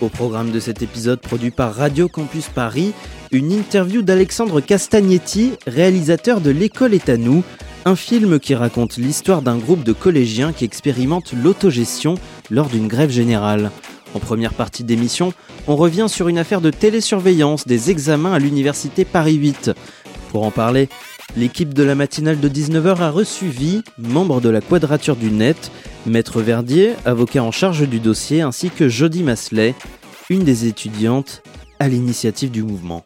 Au programme de cet épisode produit par Radio Campus Paris, une interview d'Alexandre Castagnetti, réalisateur de L'école est à nous, un film qui raconte l'histoire d'un groupe de collégiens qui expérimentent l'autogestion lors d'une grève générale. En première partie d'émission, on revient sur une affaire de télésurveillance des examens à l'université Paris 8. Pour en parler, l'équipe de la matinale de 19h a reçu Vie, membre de la Quadrature du Net, Maître Verdier, avocat en charge du dossier, ainsi que Jody Masley, une des étudiantes à l'initiative du mouvement.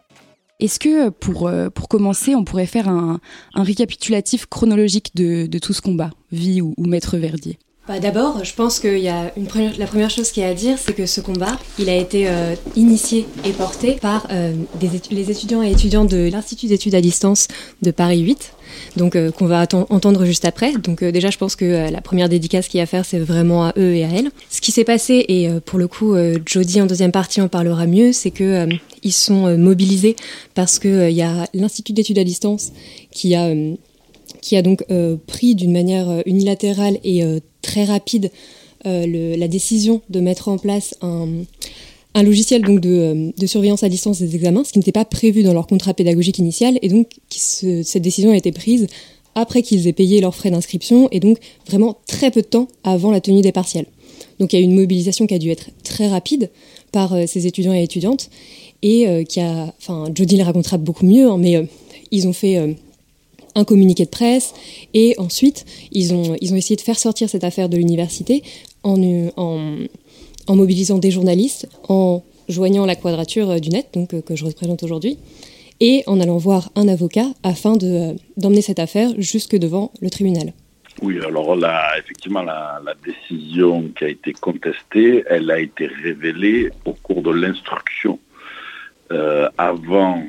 Est-ce que pour, euh, pour commencer, on pourrait faire un, récapitulatif chronologique de, tout ce combat, Vie ou Maître Verdier? Bah D'abord, je pense qu'il y a la première chose qu'il y a à dire, c'est que ce combat, il a été euh, initié et porté par euh, les étudiants et étudiantes de l'Institut d'études à distance de Paris 8, donc euh, qu'on va entendre juste après. Donc déjà, je pense que la première dédicace qu'il y a à faire, c'est vraiment à eux et à elles. Ce qui s'est passé, et pour le coup, Jody en deuxième partie en parlera mieux, c'est que ils sont mobilisés parce que il y a l'Institut d'études à distance qui a qui a donc pris d'une manière unilatérale et très rapide la décision de mettre en place un logiciel donc de, surveillance à distance des examens, ce qui n'était pas prévu dans leur contrat pédagogique initial, et donc ce, cette décision a été prise après qu'ils aient payé leurs frais d'inscription, et donc vraiment très peu de temps avant la tenue des partiels. Donc il y a eu une mobilisation qui a dû être très rapide par euh, ces étudiants et étudiantes, et euh, qui a, enfin Jody le racontera beaucoup mieux, hein, mais euh, ils ont fait euh, un communiqué de presse, et ensuite ils ont, ils ont essayé de faire sortir cette affaire de l'université en, en mobilisant des journalistes, en joignant la quadrature euh, du net, donc euh, que je représente aujourd'hui, et en allant voir un avocat afin euh, d'emmener de, cette affaire jusque devant le tribunal. Oui, alors là, effectivement, la, décision qui a été contestée, elle a été révélée au cours de l'instruction. Euh, avant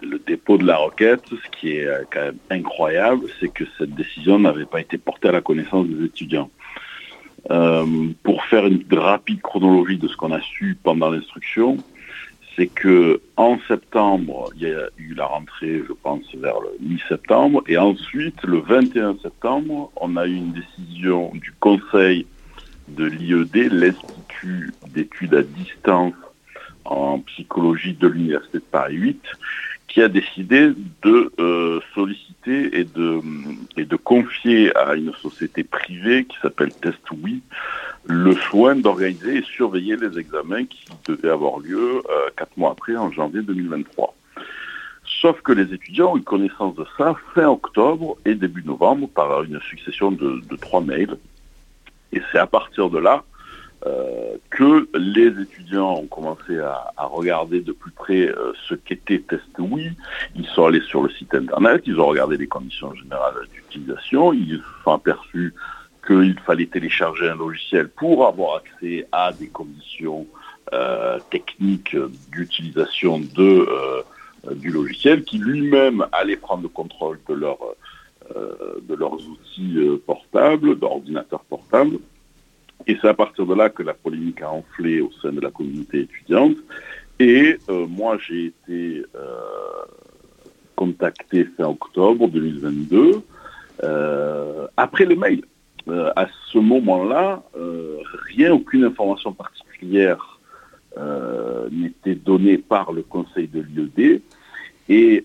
le dépôt de la requête, ce qui est quand même incroyable, c'est que cette décision n'avait pas été portée à la connaissance des étudiants. Euh, pour faire une rapide chronologie de ce qu'on a su pendant l'instruction, c'est que en septembre, il y a eu la rentrée, je pense, vers le mi-septembre, et ensuite, le 21 septembre, on a eu une décision du Conseil de l'IED, l'Institut d'études à distance en psychologie de l'Université de Paris 8, qui a décidé de euh, solliciter et de, confier à une société privée qui s'appelle TestWi le soin d'organiser et surveiller les examens qui devaient avoir lieu euh, quatre mois après, en janvier 2023. Sauf que les étudiants ont eu connaissance de ça fin octobre et début novembre par une succession de, de trois mails. Et c'est à partir de là euh, que les étudiants ont commencé à, regarder de plus près euh, ce qu'était TestWi. Ils sont allés sur le site internet, ils ont regardé les conditions générales d'utilisation, ils se sont aperçus qu'il fallait télécharger un logiciel pour avoir accès à des conditions euh, techniques d'utilisation du logiciel, qui lui-même allait prendre le contrôle de, de leurs outils portables, d'ordinateurs portables. Et c'est à partir de là que la polémique a enflé au sein de la communauté étudiante. Et euh, moi, j'ai été euh, contacté fin octobre 2022, euh, après le mail. À ce moment-là, rien, aucune information particulière n'était donnée par le conseil de l'IED. Et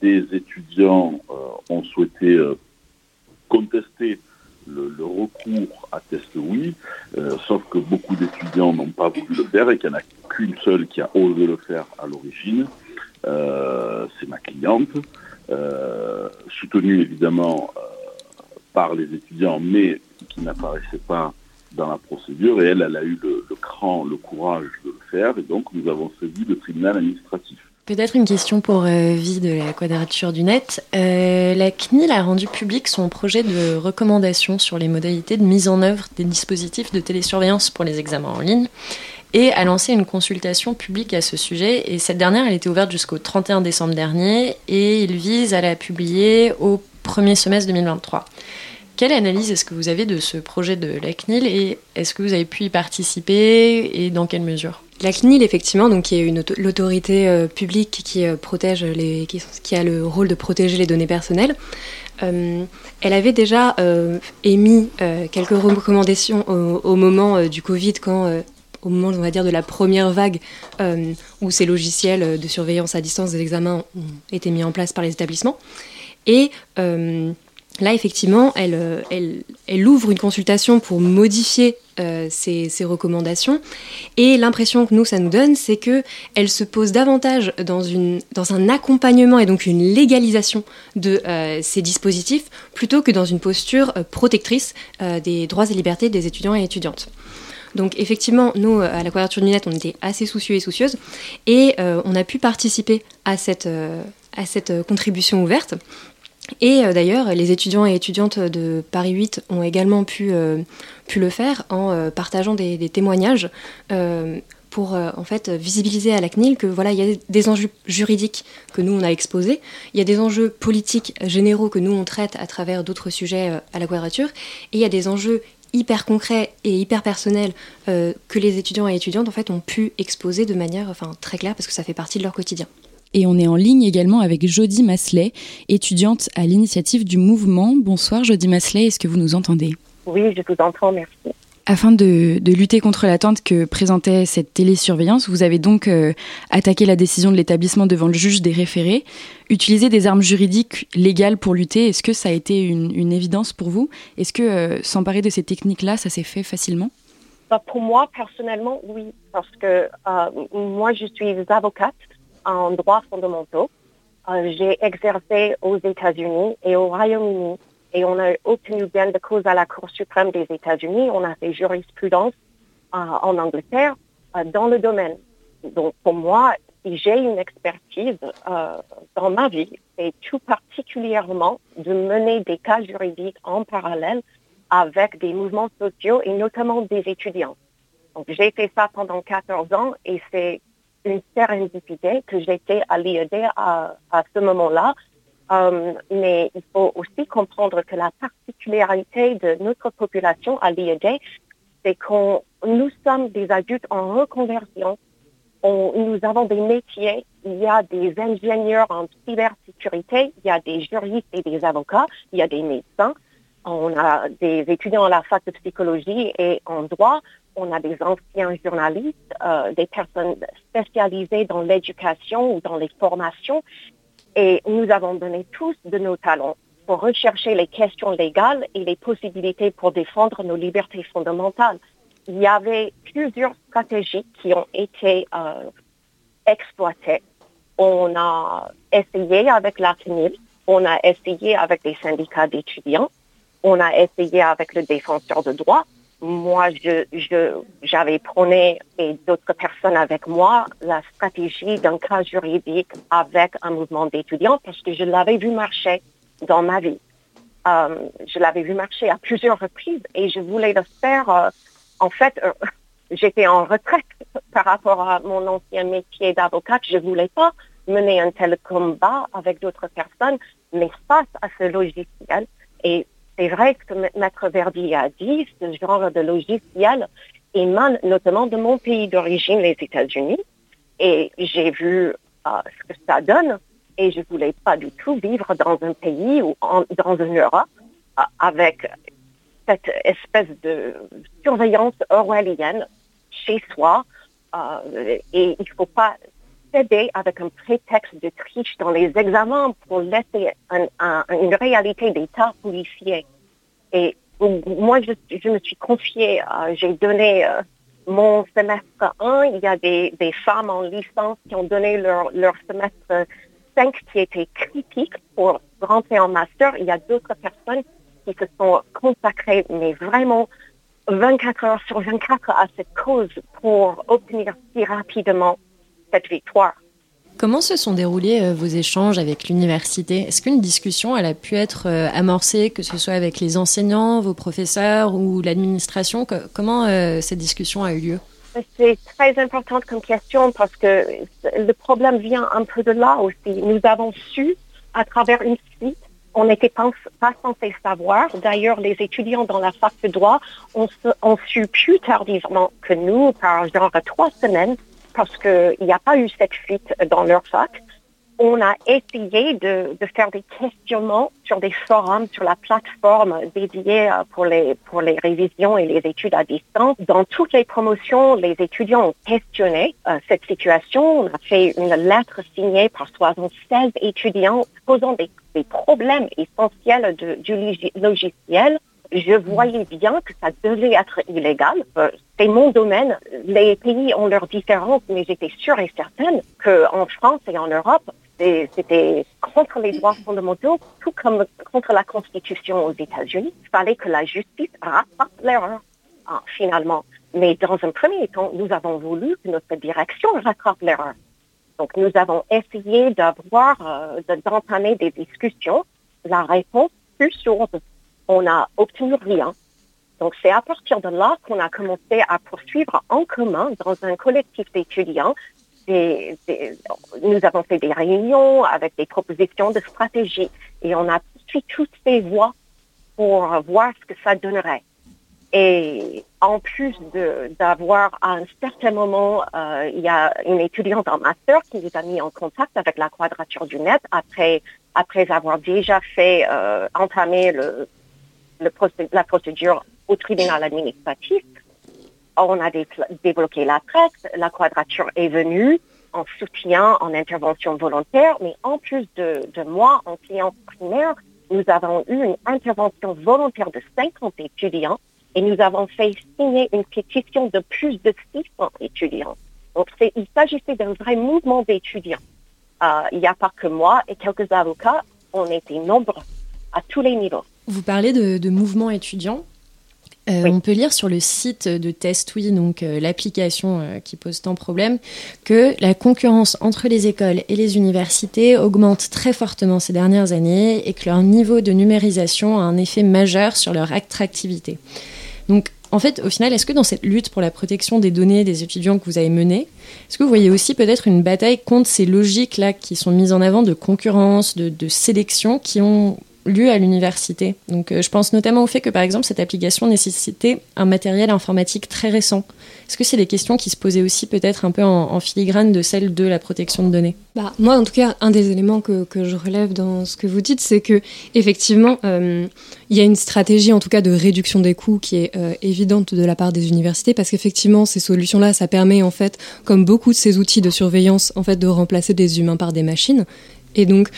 des étudiants ont souhaité contester le, recours à test oui, euh, sauf que beaucoup d'étudiants n'ont pas voulu le faire et qu'il n'y en a qu'une seule qui a osé le faire à l'origine. Euh, c'est ma cliente, euh, soutenue évidemment par les étudiants, mais qui n'apparaissait pas dans la procédure. Et elle, elle a eu le, le cran, le courage de le faire. Et donc, nous avons saisi le tribunal administratif. Peut-être une question pour euh, Vie de la Quadrature du Net. Euh, la CNIL a rendu public son projet de recommandation sur les modalités de mise en œuvre des dispositifs de télésurveillance pour les examens en ligne et a lancé une consultation publique à ce sujet. Et cette dernière, elle était ouverte jusqu'au 31 décembre dernier et il vise à la publier au premier semestre 2023. Quelle analyse est-ce que vous avez de ce projet de la CNIL et est-ce que vous avez pu y participer et dans quelle mesure? La CNIL, effectivement, donc, qui est l'autorité euh, publique qui, euh, protège les, qui, a le rôle de protéger les données personnelles, euh, elle avait déjà émis quelques recommandations au, moment du Covid, quand, au moment, on va dire, de la première vague, où ces logiciels de surveillance à distance des examens ont été mis en place par les établissements. Et Là, effectivement, elle, elle, ouvre une consultation pour modifier euh, ces, recommandations. Et l'impression que nous, ça nous donne, c'est qu'elle se pose davantage dans, un accompagnement et donc une légalisation de euh, ces dispositifs plutôt que dans une posture euh, protectrice des droits et libertés des étudiants et étudiantes. Donc effectivement, nous, à la Quadrature du Net, on était assez soucieux et soucieuses et on a pu participer à cette contribution ouverte. Et euh, d'ailleurs, les étudiants et étudiantes de Paris 8 ont également pu, euh, pu le faire en euh, partageant des, témoignages pour en fait visibiliser à la CNIL que voilà, il y a des enjeux juridiques que nous on a exposés, il y a des enjeux politiques généraux que nous on traite à travers d'autres sujets à la quadrature, et il y a des enjeux hyper concrets et hyper personnels que les étudiants et étudiantes ont pu exposer de manière très claire parce que ça fait partie de leur quotidien. Et on est en ligne également avec Jodie Masley, étudiante à l'initiative du mouvement. Bonsoir Jodie Masley, est-ce que vous nous entendez? Oui, je vous entends, merci. Afin de, lutter contre l'attente que présentait cette télésurveillance, vous avez donc euh, attaqué la décision de l'établissement devant le juge des référés. Utiliser des armes juridiques légales pour lutter, est-ce que ça a été une, évidence pour vous? Est-ce que euh, s'emparer de ces techniques-là, ça s'est fait facilement? Bah, Pour moi, personnellement, oui. Parce que euh, moi, je suis avocate en droits fondamentaux. Euh, j'ai exercé aux États-Unis et au Royaume-Uni et on a obtenu gain de cause à la Cour suprême des États-Unis. On a fait jurisprudence euh, en Angleterre euh, dans le domaine. Donc pour moi, j'ai une expertise dans ma vie, c'est tout particulièrement de mener des cas juridiques en parallèle avec des mouvements sociaux et notamment des étudiants. Donc j'ai fait ça pendant 14 ans et c'est une sérendipité que j'étais à l'IED à, à ce moment-là. Euh, mais il faut aussi comprendre que la particularité de notre population à l'IED, c'est que nous sommes des adultes en reconversion. On, nous avons des métiers. Il y a des ingénieurs en cybersécurité, il y a des juristes et des avocats, il y a des médecins. On a des étudiants à la fac de psychologie et en droit on a des anciens journalistes, euh, des personnes spécialisées dans l'éducation ou dans les formations, et nous avons donné tous de nos talents pour rechercher les questions légales et les possibilités pour défendre nos libertés fondamentales. Il y avait plusieurs stratégies qui ont été euh, exploitées. On a essayé avec la CNIL, on a essayé avec les syndicats d'étudiants, on a essayé avec le défenseur de droit, moi, je, j'avais prôné et d'autres personnes avec moi la stratégie d'un cas juridique avec un mouvement d'étudiants parce que je l'avais vu marcher dans ma vie. Euh, je l'avais vu marcher à plusieurs reprises et je voulais le faire. Euh, en fait, euh, j'étais en retraite par rapport à mon ancien métier d'avocate. Je voulais pas mener un tel combat avec d'autres personnes, mais face à ce logiciel et c'est vrai que Maître Verdi a dit, ce genre de logiciel émane notamment de mon pays d'origine, les États-Unis. Et j'ai vu euh, ce que ça donne. Et je ne voulais pas du tout vivre dans un pays ou dans une Europe euh, avec cette espèce de surveillance orwellienne chez soi. Euh, et il ne faut pas céder avec un prétexte de triche dans les examens pour laisser une réalité d'état policier. Et moi, je, me suis confiée, euh, j'ai donné euh, mon semestre 1. Il y a des, femmes en licence qui ont donné leur, leur semestre 5 qui était critique pour rentrer en master. Il y a d'autres personnes qui se sont consacrées, mais vraiment 24 heures sur 24 à cette cause pour obtenir si rapidement cette victoire. Comment se sont déroulés euh, vos échanges avec l'université? Est-ce qu'une discussion elle a pu être euh, amorcée, que ce soit avec les enseignants, vos professeurs ou l'administration? Comment euh, cette discussion a eu lieu? C'est très important comme question parce que le problème vient un peu de là aussi. Nous avons su, à travers une suite, on n'était pas, pas censé savoir. D'ailleurs, les étudiants dans la fac de droit ont, ont su plus tardivement que nous, par genre trois semaines, parce qu'il n'y a pas eu cette fuite dans leur fac on a essayé de, faire des questionnements sur des forums, sur la plateforme dédiée euh, pour les, pour les révisions et les études à distance. Dans toutes les promotions, les étudiants ont questionné euh, cette situation. On a fait une lettre signée par 76 étudiants posant des, problèmes essentiels du logiciel je voyais bien que ça devait être illégal. Euh, c'est mon domaine. Les pays ont leurs différences, mais j'étais sûre et certaine qu'en France et en Europe, c'était contre les droits fondamentaux, tout comme contre la Constitution aux États-Unis. Il fallait que la justice rattrape l'erreur, ah, finalement. Mais dans un premier temps, nous avons voulu que notre direction rattrape l'erreur. Donc, nous avons essayé d'avoir, euh, d'entamer des discussions. La réponse plus sourde, on n'a obtenu rien. Donc, c'est à partir de là qu'on a commencé à poursuivre en commun dans un collectif d'étudiants nous avons fait des réunions avec des propositions de stratégie et on a suivi toutes ces voies pour voir ce que ça donnerait. Et en plus d'avoir à un certain moment, euh, il y a une étudiante en master qui nous a mis en contact avec la Quadrature du Net après, après avoir déjà fait euh, entamer le, la procédure au tribunal administratif on a débloqué la presse, la quadrature est venue en soutien, en intervention volontaire, mais en plus de, moi, en client primaire, nous avons eu une intervention volontaire de 50 étudiants et nous avons fait signer une pétition de plus de 600 étudiants. Donc, il s'agissait d'un vrai mouvement d'étudiants. Euh, il n'y a pas que moi et quelques avocats, on était nombreux à tous les niveaux. Vous parlez de, de mouvement étudiant. Euh, on peut lire sur le site de TestWe, donc euh, l'application euh, qui pose tant de problèmes, que la concurrence entre les écoles et les universités augmente très fortement ces dernières années et que leur niveau de numérisation a un effet majeur sur leur attractivité. Donc, en fait, au final, est-ce que dans cette lutte pour la protection des données des étudiants que vous avez menée, est-ce que vous voyez aussi peut-être une bataille contre ces logiques-là qui sont mises en avant de concurrence, de sélection, qui ont lieu à l'université. Donc, euh, je pense notamment au fait que, par exemple, cette application nécessitait un matériel informatique très récent. Est-ce que c'est des questions qui se posaient aussi peut-être un peu en, filigrane de celle de la protection de données? Bah, Moi, en tout cas, un des éléments que, que je relève dans ce que vous dites, c'est que effectivement, euh, il y a une stratégie, en tout cas, de réduction des coûts qui est euh, évidente de la part des universités, parce qu'effectivement, ces solutions-là, ça permet en fait, comme beaucoup de ces outils de surveillance, en fait, de remplacer des humains par des machines. Et donc,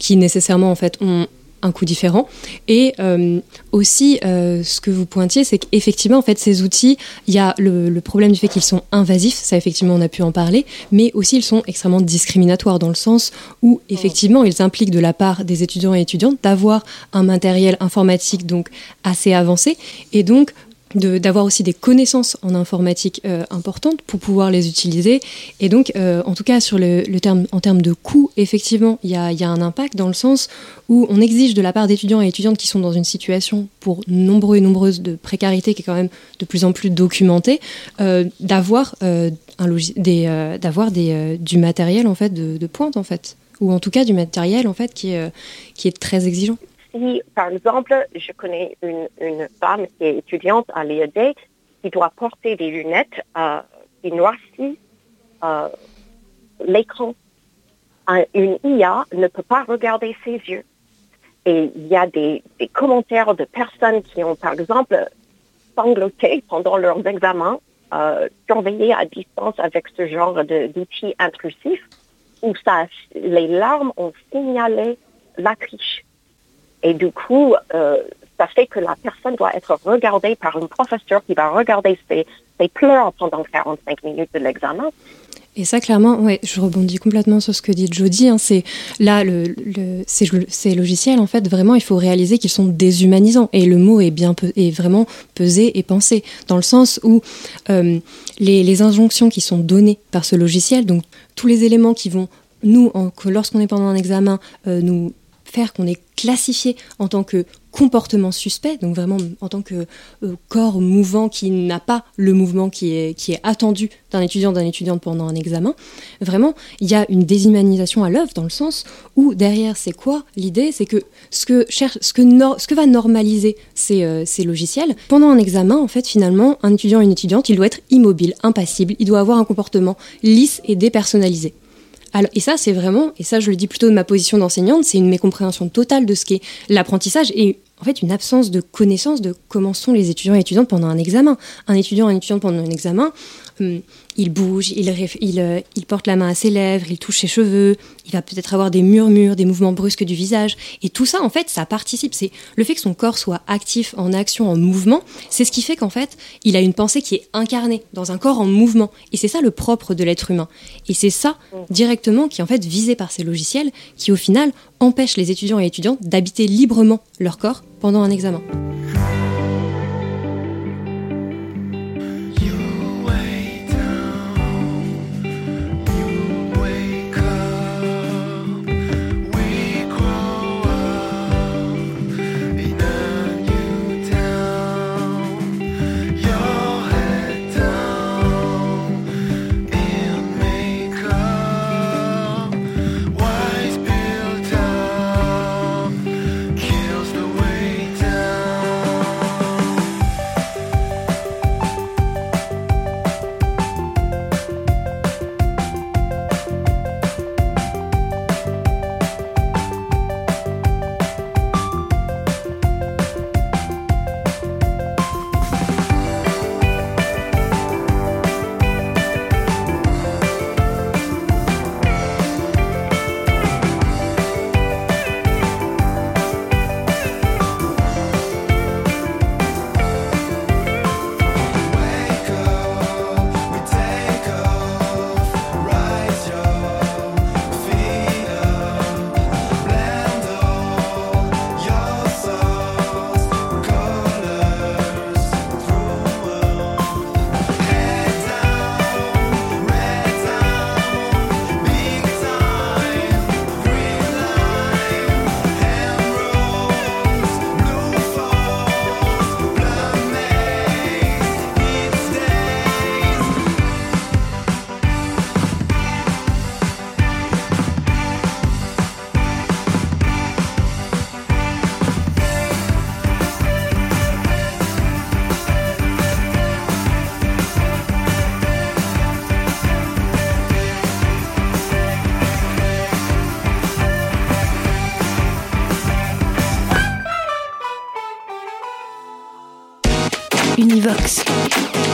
qui nécessairement en fait ont un coût différent. Et euh, aussi, euh, ce que vous pointiez, c'est qu'effectivement, ces outils, il y a le, problème du fait qu'ils sont invasifs, ça effectivement, on a pu en parler, mais aussi ils sont extrêmement discriminatoires dans le sens où, effectivement, ils impliquent de la part des étudiants et étudiantes d'avoir un matériel informatique donc assez avancé et donc d'avoir aussi des connaissances en informatique euh, importantes pour pouvoir les utiliser. Et donc, euh, en tout cas, sur le, terme, en termes de coût, effectivement, il y a, y a, un impact dans le sens où on exige de la part d'étudiants et étudiantes qui sont dans une situation pour nombreux et nombreuses de précarité qui est quand même de plus en plus documentée, euh, d'avoir euh, des, d'avoir des, du matériel en fait de, de, pointe en fait, ou en tout cas du matériel en fait qui qui est très exigeant si, par exemple, je connais une, femme qui est étudiante à l'IED qui doit porter des lunettes euh, qui noircissent euh, l'écran. Une IA ne peut pas regarder ses yeux. Et il y a des, commentaires de personnes qui ont, par exemple, sangloté pendant leurs examens, euh, surveillé à distance avec ce genre d'outils intrusifs, où les larmes ont signalé la triche. Et du coup, euh, ça fait que la personne doit être regardée par un professeur qui va regarder ses, pleurs pendant 45 minutes de l'examen. Et ça, clairement, ouais, je rebondis complètement sur ce que dit Jody. Hein, c'est là, le, le, ces, logiciels, en fait, vraiment, il faut réaliser qu'ils sont déshumanisants. Et le mot est bien est vraiment pesé et pensé, dans le sens où euh, les, les, injonctions qui sont données par ce logiciel, donc tous les éléments qui vont nous, lorsqu'on est pendant un examen, euh, nous faire qu'on est classifié en tant que comportement suspect, donc vraiment en tant que euh, corps mouvant qui n'a pas le mouvement qui est, qui est attendu d'un étudiant, d'un étudiante pendant un examen, vraiment, il y a une déshumanisation à l'œuvre dans le sens où derrière, c'est quoi l'idée? C'est que ce que, cherche, ce, que ce que va normaliser ces, euh, ces logiciels, pendant un examen, en fait, finalement, un étudiant, une étudiante, il doit être immobile, impassible, il doit avoir un comportement lisse et dépersonnalisé et ça, c'est vraiment, et ça je le dis plutôt de ma position d'enseignante, c'est une mécompréhension totale de ce qu'est l'apprentissage et en fait une absence de connaissance de comment sont les étudiants et étudiantes pendant un examen. Un étudiant une étudiante pendant un examen, il bouge, il, euh, il, porte la main à ses lèvres, il touche ses cheveux, il va peut-être avoir des murmures, des mouvements brusques du visage. Et tout ça, en fait, ça participe. C'est le fait que son corps soit actif, en action, en mouvement, c'est ce qui fait qu'en fait, il a une pensée qui est incarnée dans un corps en mouvement. Et c'est ça le propre de l'être humain. Et c'est ça, directement, qui est en fait visé par ces logiciels, qui au final empêchent les étudiants et étudiantes d'habiter librement leur corps pendant un examen.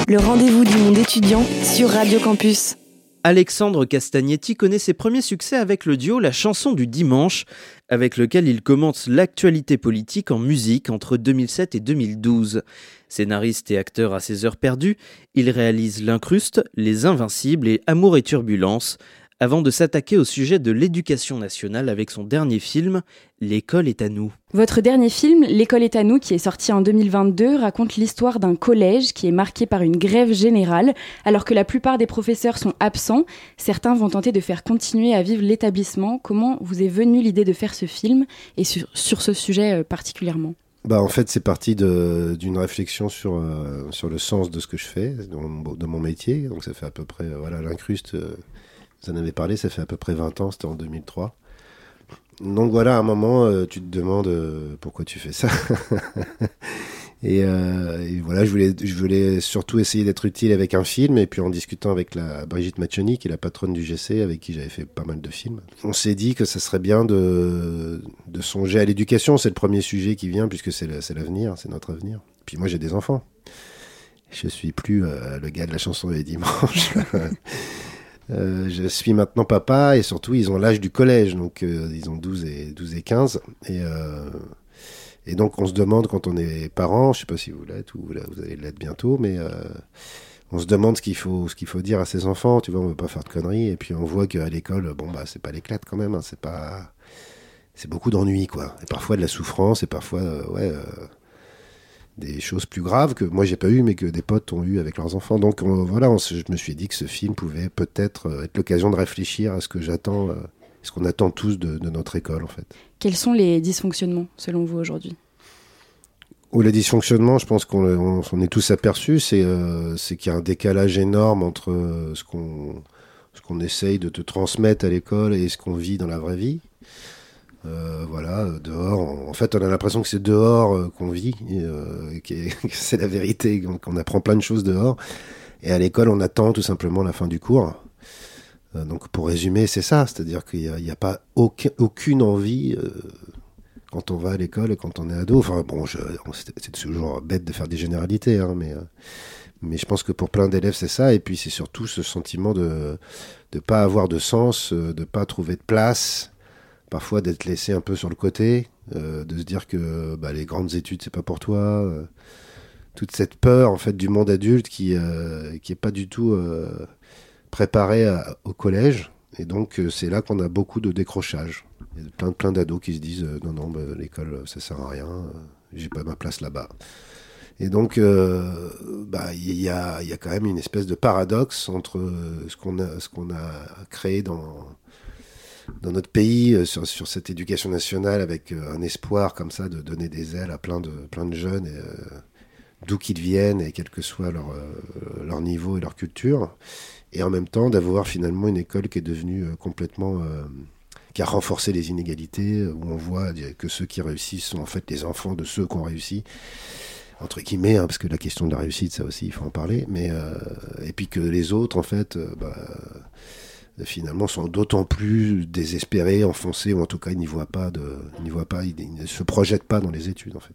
Le rendez-vous du monde étudiant sur Radio Campus. Alexandre Castagnetti connaît ses premiers succès avec le duo La chanson du dimanche, avec lequel il commence l'actualité politique en musique entre 2007 et 2012. Scénariste et acteur à ses heures perdues, il réalise L'Incruste, Les Invincibles et Amour et Turbulence, avant de s'attaquer au sujet de l'éducation nationale avec son dernier film, L'école est à nous. Votre dernier film, L'école est à nous, qui est sorti en 2022, raconte l'histoire d'un collège qui est marqué par une grève générale. Alors que la plupart des professeurs sont absents, certains vont tenter de faire continuer à vivre l'établissement. Comment vous est venue l'idée de faire ce film et sur, ce sujet euh, particulièrement? Bah, en fait, c'est parti d'une réflexion sur, euh, sur le sens de ce que je fais, de mon, métier. Donc, ça fait à peu près, euh, voilà, l'incruste, vous en avez parlé, ça fait à peu près 20 ans, c'était en 2003. Donc voilà, à un moment, euh, tu te demandes euh, pourquoi tu fais ça. Euh, et, voilà, je voulais, surtout essayer d'être utile avec un film. Et puis en discutant avec la Brigitte Maccioni, qui est la patronne du GC, avec qui j'avais fait pas mal de films, on s'est dit que ça serait bien de, de songer à l'éducation. C'est le premier sujet qui vient, puisque c'est l'avenir, c'est notre avenir. Puis moi, j'ai des enfants. Je suis plus le gars de la chanson des dimanches. Euh, je suis maintenant papa et surtout ils ont l'âge du collège, donc euh, ils ont 12 et, 12 et 15. Et, euh, et donc on se demande quand on est parent, je sais pas si vous l'êtes ou vous allez l'être bientôt, mais on se demande ce qu'il faut, faut dire à ses enfants. Tu vois, on veut pas faire de conneries. Et puis on voit qu'à l'école, bon bah c'est pas l'éclate quand même. Hein, c'est pas, c'est beaucoup d'ennui quoi. Et parfois de la souffrance et parfois ouais des choses plus graves que moi j'ai pas eu mais que des potes ont eu avec leurs enfants. Donc voilà, je me suis dit que ce film pouvait peut-être euh, être l'occasion de réfléchir à ce que j'attends, euh, ce qu'on attend tous de, notre école en fait. Quels sont les dysfonctionnements selon vous aujourd'hui? Ou les dysfonctionnements, je pense qu'on est tous aperçus, c'est euh, qu'il y a un décalage énorme entre ce qu'on ce qu'on essaye de te transmettre à l'école et ce qu'on vit dans la vraie vie. Euh, voilà, dehors. En fait, on a l'impression que c'est dehors euh, qu'on vit, euh, que c'est la vérité, qu'on apprend plein de choses dehors. Et à l'école, on attend tout simplement la fin du cours. donc, pour résumer, c'est ça, c'est-à-dire qu'il n'y a, pas aucune envie quand on va à l'école et quand on est ado. Enfin, bon, c'est toujours bête de faire des généralités, hein, mais mais je pense que pour plein d'élèves, c'est ça. Et puis, c'est surtout ce sentiment de ne pas avoir de sens, de ne pas trouver de place parfois d'être laissé un peu sur le côté, euh, de se dire que bah, les grandes études c'est pas pour toi, euh, toute cette peur en fait du monde adulte qui euh, qui est pas du tout préparé au collège et donc c'est là qu'on a beaucoup de décrochage. Il y a plein plein d'ados qui se disent non non bah, l'école ça sert à rien, j'ai pas ma place là-bas. Et donc, bah, il y, a, y, a, quand même une espèce de paradoxe entre ce qu'on a, ce qu'on a créé dans, dans notre pays euh, sur, sur, cette éducation nationale avec euh, un espoir comme ça de donner des ailes à plein de, plein de jeunes, euh, d'où qu'ils viennent et quel que soit leur, leur niveau et leur culture. Et en même temps d'avoir finalement une école qui est devenue complètement... qui a renforcé les inégalités, où on voit que ceux qui réussissent sont en fait les enfants de ceux qui ont réussi entre guillemets, hein, parce que la question de la réussite, ça aussi, il faut en parler. Mais et puis que les autres, en fait, bah, finalement sont d'autant plus désespérés, enfoncés, ou en tout cas ils n'y voient pas, de, n'y voient pas, ils, ne se projettent pas dans les études en fait.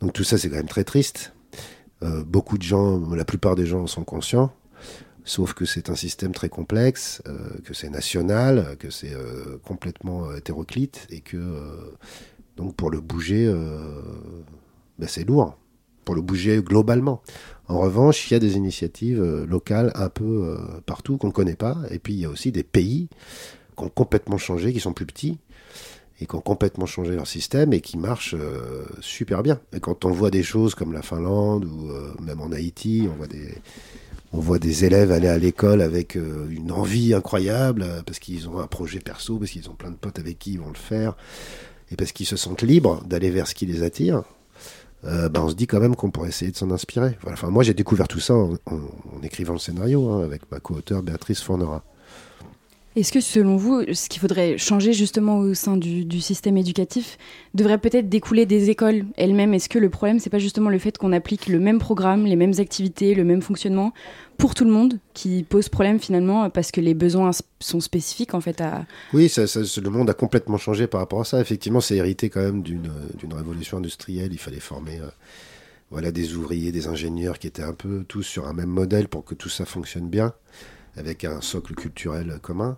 Donc tout ça c'est quand même très triste. Euh, beaucoup de gens, la plupart des gens en sont conscients, sauf que c'est un système très complexe, euh, que c'est national, que c'est euh, complètement hétéroclite et que donc pour le bouger, ben, c'est lourd. Pour le bouger globalement. En revanche, il y a des initiatives euh, locales un peu euh, partout qu'on ne connaît pas. Et puis il y a aussi des pays qui ont complètement changé, qui sont plus petits et qui ont complètement changé leur système et qui marchent euh, super bien. Et quand on voit des choses comme la Finlande ou même en Haïti, on voit des, on voit des élèves aller à l'école avec une envie incroyable parce qu'ils ont un projet perso, parce qu'ils ont plein de potes avec qui ils vont le faire et parce qu'ils se sentent libres d'aller vers ce qui les attire. Euh, ben on se dit quand même qu'on pourrait essayer de s'en inspirer. Enfin, moi, j'ai découvert tout ça en, écrivant le scénario hein, avec ma co-auteure Béatrice Fornera. Est-ce que selon vous, ce qu'il faudrait changer justement au sein du, système éducatif devrait peut-être découler des écoles elles-mêmes? Est-ce que le problème, c'est pas justement le fait qu'on applique le même programme, les mêmes activités, le même fonctionnement pour tout le monde qui pose problème finalement parce que les besoins sont spécifiques en fait à... Oui, le monde a complètement changé par rapport à ça. Effectivement, c'est hérité quand même d'une révolution industrielle. Il fallait former... Euh, voilà, des ouvriers, des ingénieurs qui étaient un peu tous sur un même modèle pour que tout ça fonctionne bien, avec un socle culturel commun.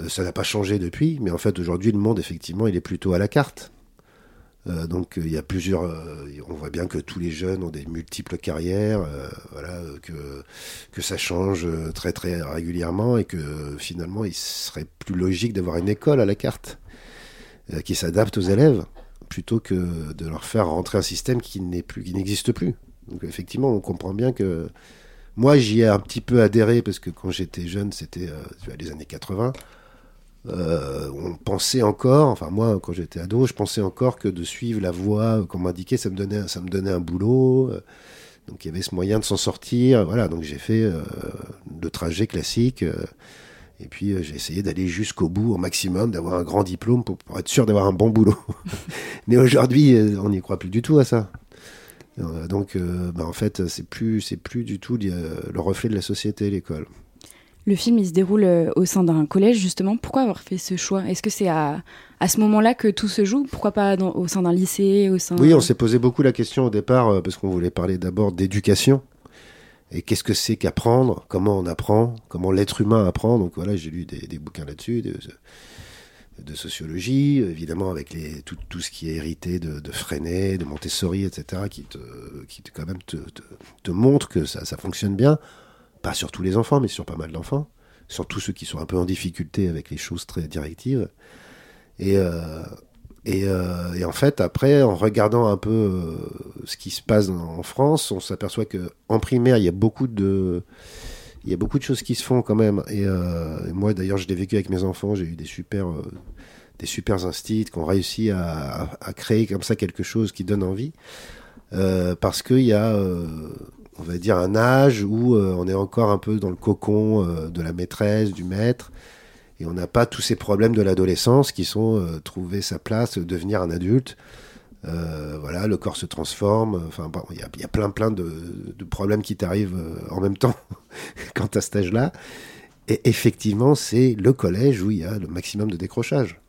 Euh, ça n'a pas changé depuis, mais en fait aujourd'hui le monde effectivement il est plutôt à la carte. Euh, donc il y a plusieurs, euh, on voit bien que tous les jeunes ont des multiples carrières, voilà, que que ça change très très régulièrement et que finalement il serait plus logique d'avoir une école à la carte qui s'adapte aux élèves plutôt que de leur faire rentrer un système qui n'est plus, qui n'existe plus. Donc effectivement on comprend bien que moi j'y ai un petit peu adhéré parce que quand j'étais jeune c'était les années 80 euh, on pensait encore, enfin moi quand j'étais ado, je pensais encore que de suivre la voie qu'on m'indiquait, ça me donnait, ça me donnait un boulot. Euh, donc il y avait ce moyen de s'en sortir. Voilà, donc j'ai fait euh, le trajet classique. et puis j'ai essayé d'aller jusqu'au bout au maximum, d'avoir un grand diplôme pour, être sûr d'avoir un bon boulot. Mais aujourd'hui, on n'y croit plus du tout à ça. donc bah, en fait, c'est plus, c'est plus du tout le reflet de la société, l'école. Le film, il se déroule euh, au sein d'un collège, justement. Pourquoi avoir fait ce choix? Est-ce que c'est à, à ce moment-là que tout se joue? Pourquoi pas au sein d'un lycée au sein... Oui, on s'est posé beaucoup la question au départ, euh, parce qu'on voulait parler d'abord d'éducation. Et qu'est-ce que c'est qu'apprendre? Comment on apprend? Comment l'être humain apprend? Donc voilà, j'ai lu des, bouquins là-dessus. de sociologie, évidemment avec tout, tout ce qui est hérité de, Freinet, de Montessori, etc., qui te, qui quand même te, te, te montre que ça, ça fonctionne bien, pas sur tous les enfants, mais sur pas mal d'enfants, sur tous ceux qui sont un peu en difficulté avec les choses très directives. Et, euh, euh, et, en fait, après, en regardant un peu euh, ce qui se passe en France, on s'aperçoit que en primaire, il y a beaucoup de il y a beaucoup de choses qui se font quand même. Et, moi, d'ailleurs, je l'ai vécu avec mes enfants. J'ai eu des super, des super instits qui ont réussi à, créer comme ça quelque chose qui donne envie. Parce qu'il y a, on va dire, un âge où on est encore un peu dans le cocon de la maîtresse, du maître. Et on n'a pas tous ces problèmes de l'adolescence qui sont trouver sa place, devenir un adulte. Euh, voilà, le corps se transforme. Enfin, il y a, plein, plein de, problèmes qui t'arrivent euh, en même temps quand à cet âge-là. Et effectivement, c'est le collège où il y a le maximum de décrochage.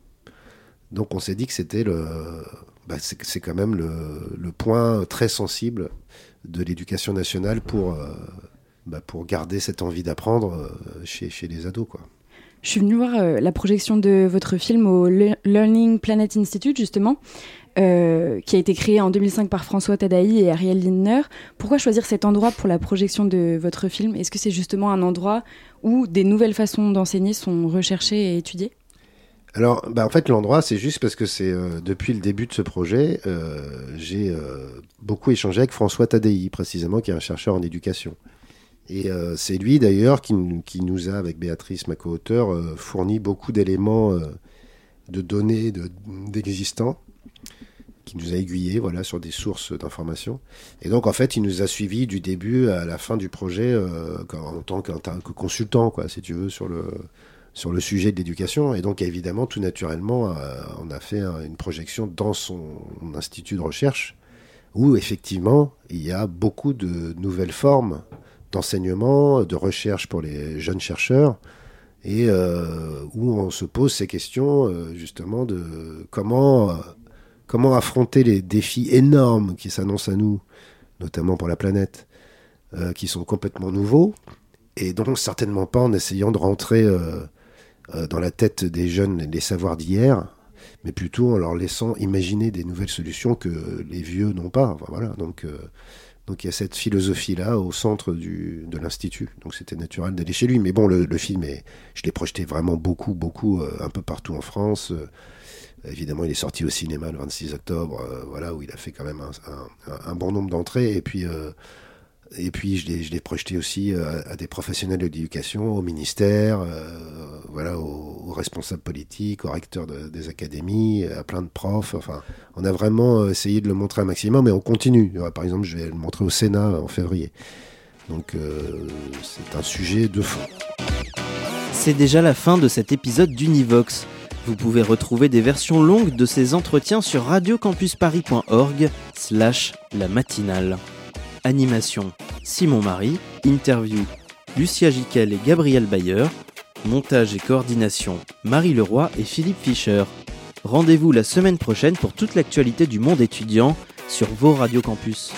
Donc, on s'est dit que c'était le, bah, c'est quand même le, point très sensible de l'éducation nationale pour, euh, bah, pour garder cette envie d'apprendre euh, chez, les ados, quoi. Je suis venue voir euh, la projection de votre film au Le Learning Planet Institute, justement, qui a été créé en 2005 par François Tadaï et Ariel Lindner. Pourquoi choisir cet endroit pour la projection de votre film? Est-ce que c'est justement un endroit où des nouvelles façons d'enseigner sont recherchées et étudiées? Alors, bah en fait, l'endroit, c'est juste parce que c'est euh, depuis le début de ce projet, euh, j'ai euh, beaucoup échangé avec François Tadei, précisément, qui est un chercheur en éducation. Et c'est lui d'ailleurs qui, nous a, avec Béatrice, ma co-auteur, fourni beaucoup d'éléments de données d'existants, de, qui nous a aiguillés voilà, sur des sources d'informations. Et donc en fait, il nous a suivis du début à la fin du projet en tant que consultant, quoi, si tu veux, sur le, sur le sujet de l'éducation. Et donc évidemment, tout naturellement, on a fait une projection dans son institut de recherche où effectivement, il y a beaucoup de nouvelles formes d'enseignement, de recherche pour les jeunes chercheurs, et euh, où on se pose ces questions euh, justement de comment, euh, comment affronter les défis énormes qui s'annoncent à nous, notamment pour la planète, euh, qui sont complètement nouveaux, et donc certainement pas en essayant de rentrer euh, euh, dans la tête des jeunes les savoirs d'hier, mais plutôt en leur laissant imaginer des nouvelles solutions que les vieux n'ont pas. Voilà, donc donc il y a cette philosophie-là au centre du, de l'Institut. Donc c'était naturel d'aller chez lui. Mais bon, le, film, est, je l'ai projeté vraiment beaucoup, beaucoup, euh, un peu partout en France. Euh, évidemment, il est sorti au cinéma le 26 octobre, euh, voilà, où il a fait quand même un, un bon nombre d'entrées. Et puis, et puis je l'ai projeté aussi à, à, des professionnels de l'éducation, au ministère, voilà, aux, responsables politiques, aux recteurs de, des académies, à plein de profs. Enfin, on a vraiment essayé de le montrer un maximum, mais on continue. Par exemple, je vais le montrer au Sénat en février. Donc, euh, c'est un sujet de fond. C'est déjà la fin de cet épisode d'Univox. Vous pouvez retrouver des versions longues de ces entretiens sur radiocampusparis.org slash la matinale. Animation Simon Marie, interview Lucia Giquel et Gabriel Bayer, montage et coordination Marie Leroy et Philippe Fischer. Rendez-vous la semaine prochaine pour toute l'actualité du monde étudiant sur vos radios campus.